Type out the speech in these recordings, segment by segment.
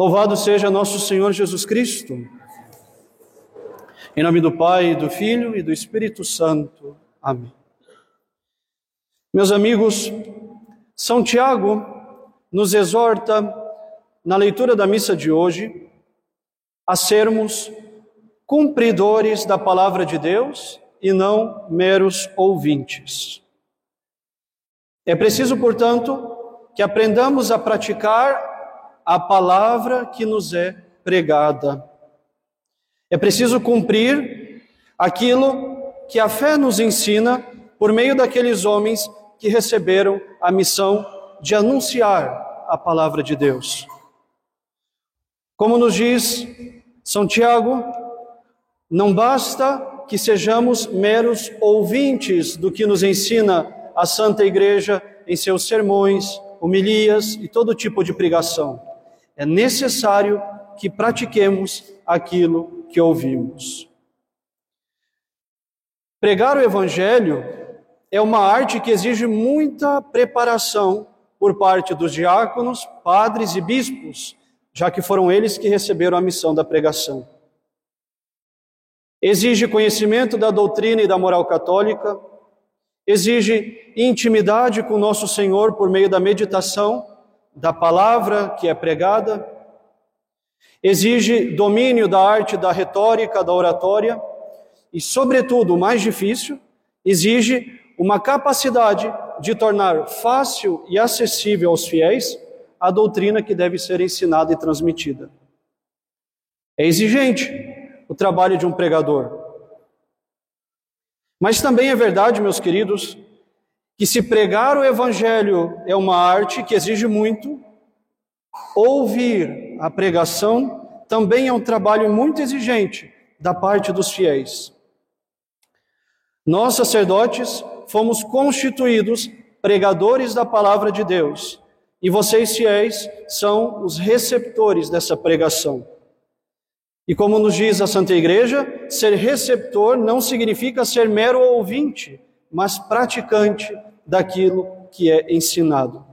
Louvado seja nosso Senhor Jesus Cristo. Em nome do Pai, do Filho e do Espírito Santo. Amém. Meus amigos, São Tiago nos exorta, na leitura da missa de hoje, a sermos cumpridores da palavra de Deus e não meros ouvintes. É preciso, portanto, que aprendamos a praticar a palavra que nos é pregada. É preciso cumprir aquilo que a fé nos ensina por meio daqueles homens que receberam a missão de anunciar a palavra de Deus. Como nos diz São Tiago, não basta que sejamos meros ouvintes do que nos ensina a Santa Igreja em seus sermões, homilias e todo tipo de pregação. É necessário que pratiquemos aquilo que ouvimos. Pregar o Evangelho é uma arte que exige muita preparação por parte dos diáconos, padres e bispos, já que foram eles que receberam a missão da pregação. Exige conhecimento da doutrina e da moral católica, exige intimidade com nosso Senhor por meio da meditação da palavra que é pregada, exige domínio da arte da retórica, da oratória e, sobretudo, o mais difícil, exige uma capacidade de tornar fácil e acessível aos fiéis a doutrina que deve ser ensinada e transmitida. É exigente o trabalho de um pregador. Mas também é verdade, meus queridos, que se pregar o evangelho é uma arte que exige muito, ouvir a pregação também é um trabalho muito exigente da parte dos fiéis. Nós, sacerdotes, fomos constituídos pregadores da palavra de Deus, e vocês, fiéis, são os receptores dessa pregação. E como nos diz a Santa Igreja, ser receptor não significa ser mero ouvinte, mas praticante daquilo que é ensinado.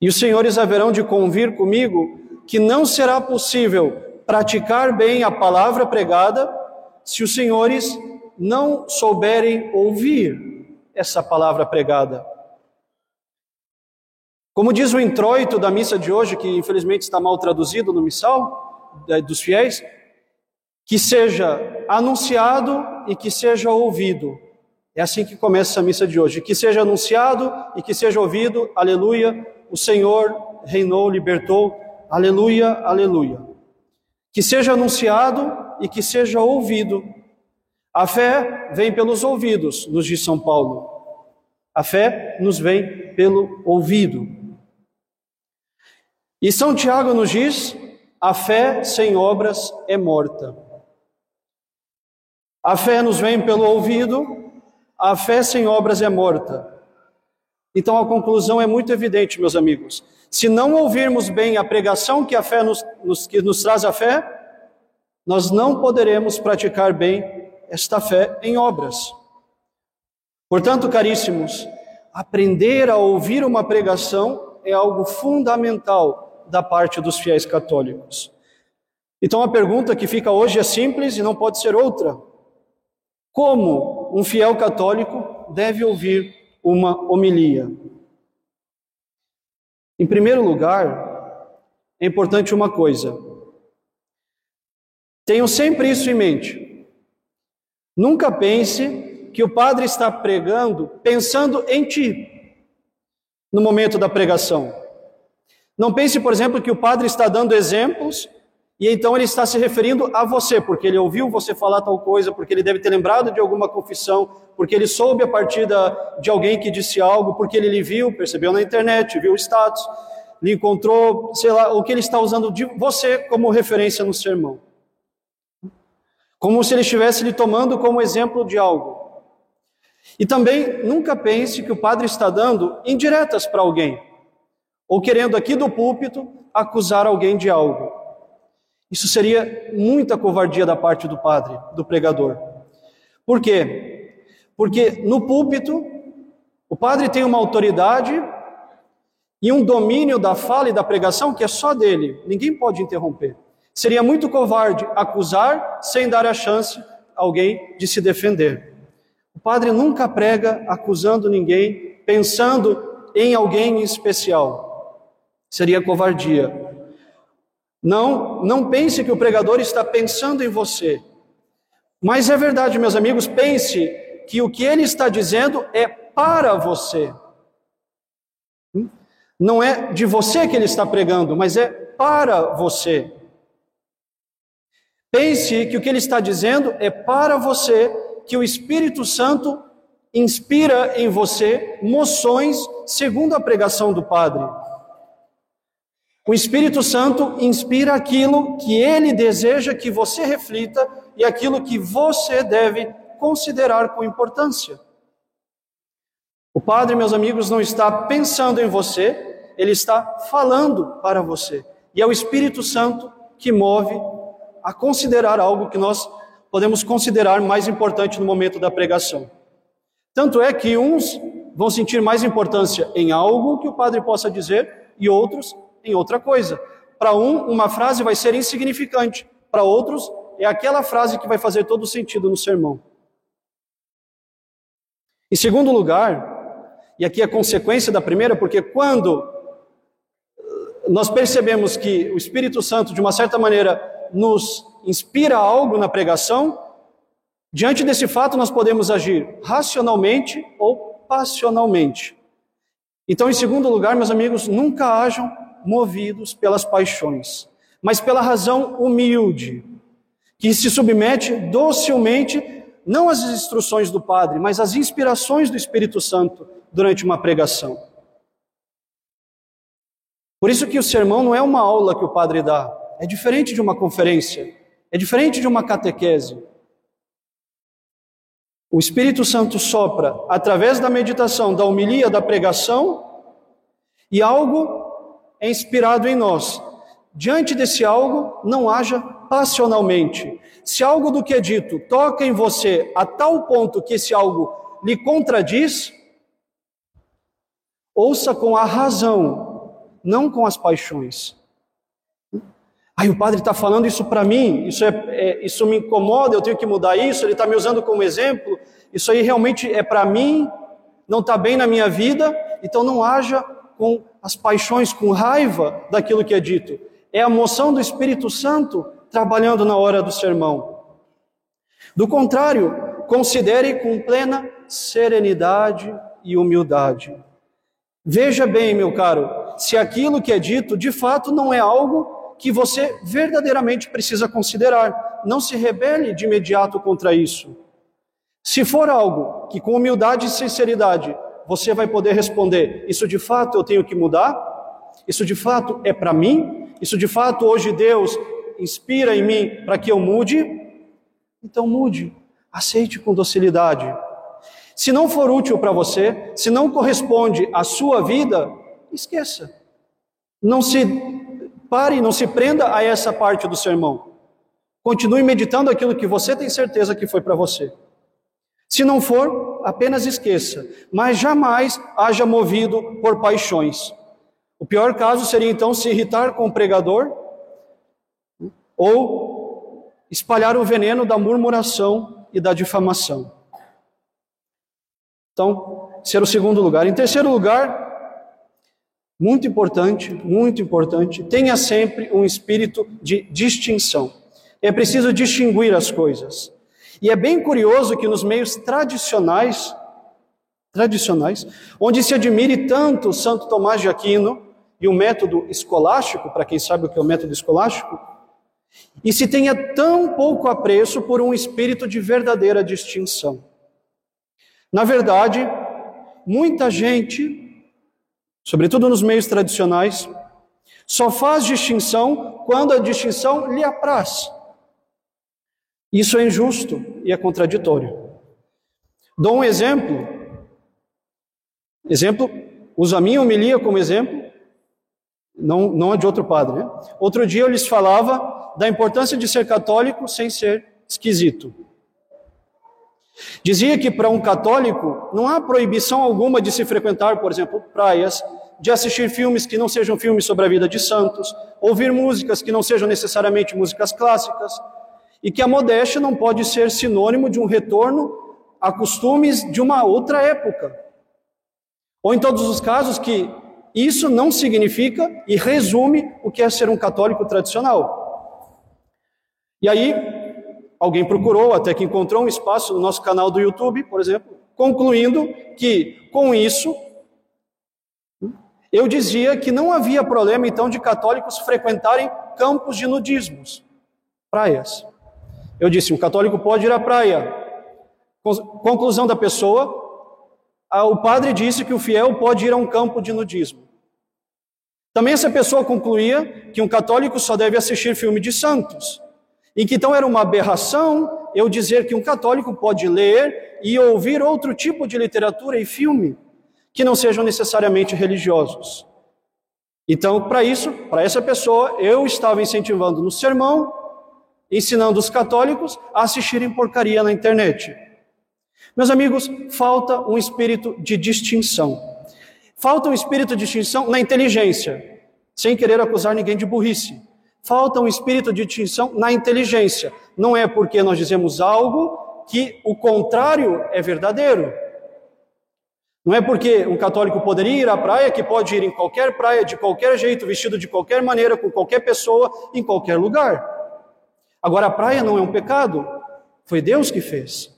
E os senhores haverão de convir comigo que não será possível praticar bem a palavra pregada se os senhores não souberem ouvir essa palavra pregada. Como diz o introito da missa de hoje, que infelizmente está mal traduzido no missal eh, dos fiéis, que seja anunciado e que seja ouvido. É assim que começa a missa de hoje. Que seja anunciado e que seja ouvido, aleluia, o Senhor reinou, libertou, aleluia, aleluia. Que seja anunciado e que seja ouvido. A fé vem pelos ouvidos, nos diz São Paulo. A fé nos vem pelo ouvido. E São Tiago nos diz: a fé sem obras é morta. A fé nos vem pelo ouvido a fé sem obras é morta. Então a conclusão é muito evidente, meus amigos. Se não ouvirmos bem a pregação que a fé nos, nos, que nos traz a fé, nós não poderemos praticar bem esta fé em obras. Portanto, caríssimos, aprender a ouvir uma pregação é algo fundamental da parte dos fiéis católicos. Então a pergunta que fica hoje é simples e não pode ser outra. Como um fiel católico deve ouvir uma homilia? Em primeiro lugar, é importante uma coisa. Tenham sempre isso em mente. Nunca pense que o padre está pregando pensando em ti no momento da pregação. Não pense, por exemplo, que o padre está dando exemplos e então ele está se referindo a você, porque ele ouviu você falar tal coisa, porque ele deve ter lembrado de alguma confissão, porque ele soube a partir da, de alguém que disse algo, porque ele lhe viu, percebeu na internet, viu o status, lhe encontrou, sei lá, o que ele está usando de você como referência no sermão. Como se ele estivesse lhe tomando como exemplo de algo. E também nunca pense que o padre está dando indiretas para alguém, ou querendo aqui do púlpito acusar alguém de algo. Isso seria muita covardia da parte do padre, do pregador. Por quê? Porque no púlpito, o padre tem uma autoridade e um domínio da fala e da pregação que é só dele, ninguém pode interromper. Seria muito covarde acusar sem dar a chance a alguém de se defender. O padre nunca prega acusando ninguém, pensando em alguém em especial. Seria covardia. Não, não pense que o pregador está pensando em você. Mas é verdade, meus amigos, pense que o que ele está dizendo é para você. Não é de você que ele está pregando, mas é para você. Pense que o que ele está dizendo é para você, que o Espírito Santo inspira em você moções segundo a pregação do Padre. O Espírito Santo inspira aquilo que ele deseja que você reflita e aquilo que você deve considerar com importância. O Padre, meus amigos, não está pensando em você, ele está falando para você. E é o Espírito Santo que move a considerar algo que nós podemos considerar mais importante no momento da pregação. Tanto é que uns vão sentir mais importância em algo que o padre possa dizer e outros em outra coisa. Para um, uma frase vai ser insignificante, para outros, é aquela frase que vai fazer todo o sentido no sermão. Em segundo lugar, e aqui é consequência da primeira, porque quando nós percebemos que o Espírito Santo, de uma certa maneira, nos inspira algo na pregação, diante desse fato nós podemos agir racionalmente ou passionalmente. Então, em segundo lugar, meus amigos, nunca hajam movidos pelas paixões, mas pela razão humilde, que se submete docilmente não às instruções do Padre, mas às inspirações do Espírito Santo durante uma pregação. Por isso que o sermão não é uma aula que o Padre dá, é diferente de uma conferência, é diferente de uma catequese. O Espírito Santo sopra através da meditação, da homilia, da pregação, e algo é inspirado em nós. Diante desse algo, não haja passionalmente. Se algo do que é dito toca em você a tal ponto que esse algo lhe contradiz, ouça com a razão, não com as paixões. Aí o padre está falando isso para mim, isso, é, é, isso me incomoda, eu tenho que mudar isso, ele está me usando como exemplo, isso aí realmente é para mim, não está bem na minha vida, então não haja com as paixões, com raiva daquilo que é dito. É a moção do Espírito Santo trabalhando na hora do sermão. Do contrário, considere com plena serenidade e humildade. Veja bem, meu caro, se aquilo que é dito de fato não é algo que você verdadeiramente precisa considerar. Não se rebele de imediato contra isso. Se for algo que com humildade e sinceridade você vai poder responder: Isso de fato eu tenho que mudar? Isso de fato é para mim? Isso de fato hoje Deus inspira em mim para que eu mude? Então mude, aceite com docilidade. Se não for útil para você, se não corresponde à sua vida, esqueça. Não se pare, não se prenda a essa parte do sermão. Continue meditando aquilo que você tem certeza que foi para você. Se não for, apenas esqueça, mas jamais haja movido por paixões. O pior caso seria então se irritar com o pregador ou espalhar o veneno da murmuração e da difamação. Então, ser o segundo lugar. Em terceiro lugar, muito importante, muito importante, tenha sempre um espírito de distinção. É preciso distinguir as coisas. E é bem curioso que nos meios tradicionais, tradicionais, onde se admire tanto Santo Tomás de Aquino e o método escolástico, para quem sabe o que é o método escolástico, e se tenha tão pouco apreço por um espírito de verdadeira distinção. Na verdade, muita gente, sobretudo nos meios tradicionais, só faz distinção quando a distinção lhe apraz. Isso é injusto e é contraditório. Dou um exemplo. Exemplo, uso a minha homilia como exemplo, não, não a de outro padre. Né? Outro dia eu lhes falava da importância de ser católico sem ser esquisito. Dizia que para um católico não há proibição alguma de se frequentar, por exemplo, praias, de assistir filmes que não sejam filmes sobre a vida de santos, ouvir músicas que não sejam necessariamente músicas clássicas, e que a modéstia não pode ser sinônimo de um retorno a costumes de uma outra época. Ou em todos os casos que isso não significa e resume o que é ser um católico tradicional. E aí, alguém procurou, até que encontrou um espaço no nosso canal do YouTube, por exemplo, concluindo que com isso eu dizia que não havia problema então de católicos frequentarem campos de nudismos, praias. Eu disse: um católico pode ir à praia. Conclusão da pessoa: o padre disse que o fiel pode ir a um campo de nudismo. Também essa pessoa concluía que um católico só deve assistir filme de santos. E que então era uma aberração eu dizer que um católico pode ler e ouvir outro tipo de literatura e filme que não sejam necessariamente religiosos. Então, para isso, para essa pessoa, eu estava incentivando no sermão, ensinando os católicos a assistirem porcaria na internet. Meus amigos, falta um espírito de distinção. Falta um espírito de distinção na inteligência, sem querer acusar ninguém de burrice. Falta um espírito de distinção na inteligência. Não é porque nós dizemos algo que o contrário é verdadeiro. Não é porque um católico poderia ir à praia que pode ir em qualquer praia, de qualquer jeito, vestido de qualquer maneira, com qualquer pessoa, em qualquer lugar. Agora, a praia não é um pecado, foi Deus que fez.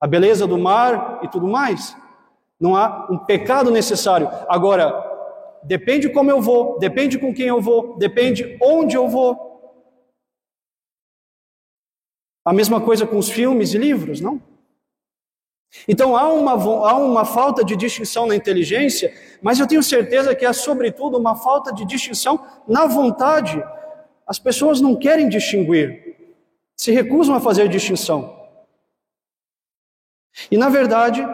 A beleza do mar e tudo mais. Não há um pecado necessário. Agora, depende como eu vou, depende com quem eu vou, depende onde eu vou. A mesma coisa com os filmes e livros, não? Então há uma, há uma falta de distinção na inteligência, mas eu tenho certeza que há, sobretudo, uma falta de distinção na vontade. As pessoas não querem distinguir, se recusam a fazer distinção. E, na verdade,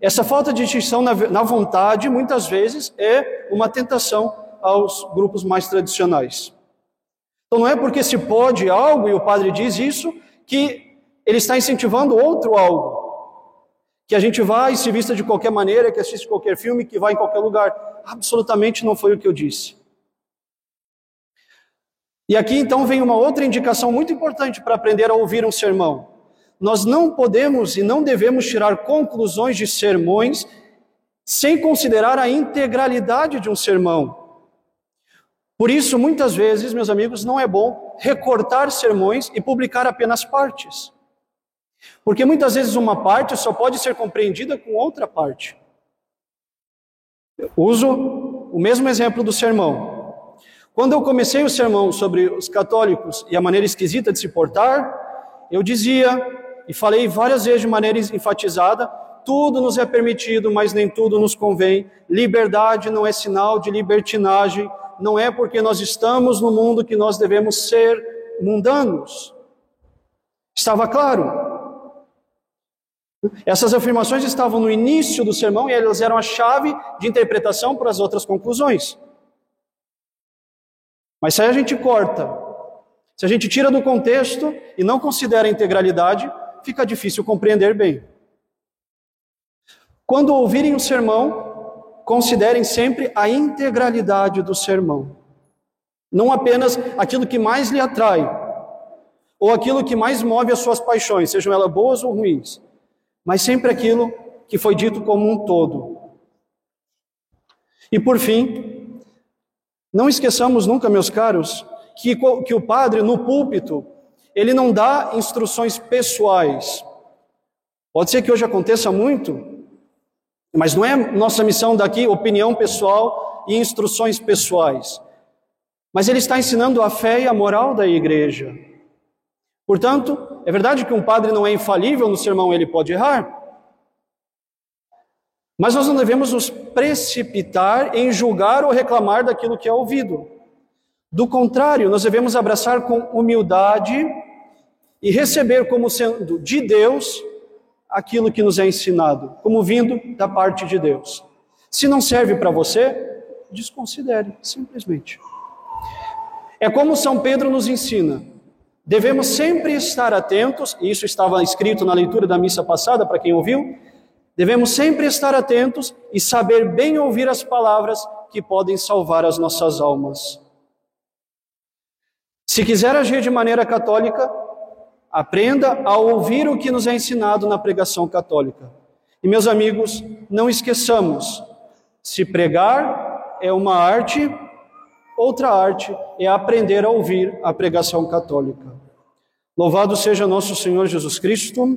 essa falta de distinção na vontade, muitas vezes, é uma tentação aos grupos mais tradicionais. Então, não é porque se pode algo, e o padre diz isso, que ele está incentivando outro algo. Que a gente vai e se vista de qualquer maneira, que assiste qualquer filme, que vai em qualquer lugar. Absolutamente não foi o que eu disse. E aqui então vem uma outra indicação muito importante para aprender a ouvir um sermão. Nós não podemos e não devemos tirar conclusões de sermões sem considerar a integralidade de um sermão. Por isso, muitas vezes, meus amigos, não é bom recortar sermões e publicar apenas partes. Porque muitas vezes uma parte só pode ser compreendida com outra parte. Eu uso o mesmo exemplo do sermão. Quando eu comecei o sermão sobre os católicos e a maneira esquisita de se portar, eu dizia e falei várias vezes de maneira enfatizada: tudo nos é permitido, mas nem tudo nos convém. Liberdade não é sinal de libertinagem, não é porque nós estamos no mundo que nós devemos ser mundanos. Estava claro? Essas afirmações estavam no início do sermão e elas eram a chave de interpretação para as outras conclusões. Mas se a gente corta, se a gente tira do contexto e não considera a integralidade, fica difícil compreender bem. Quando ouvirem o sermão, considerem sempre a integralidade do sermão. Não apenas aquilo que mais lhe atrai, ou aquilo que mais move as suas paixões, sejam elas boas ou ruins, mas sempre aquilo que foi dito como um todo. E por fim, não esqueçamos nunca, meus caros, que, que o padre no púlpito ele não dá instruções pessoais. Pode ser que hoje aconteça muito, mas não é nossa missão daqui opinião pessoal e instruções pessoais. Mas ele está ensinando a fé e a moral da igreja. Portanto, é verdade que um padre não é infalível no sermão, ele pode errar. Mas nós não devemos nos precipitar em julgar ou reclamar daquilo que é ouvido. Do contrário, nós devemos abraçar com humildade e receber como sendo de Deus aquilo que nos é ensinado, como vindo da parte de Deus. Se não serve para você, desconsidere, simplesmente. É como São Pedro nos ensina. Devemos sempre estar atentos, e isso estava escrito na leitura da missa passada, para quem ouviu, Devemos sempre estar atentos e saber bem ouvir as palavras que podem salvar as nossas almas. Se quiser agir de maneira católica, aprenda a ouvir o que nos é ensinado na pregação católica. E meus amigos, não esqueçamos, se pregar é uma arte, outra arte é aprender a ouvir a pregação católica. Louvado seja nosso Senhor Jesus Cristo.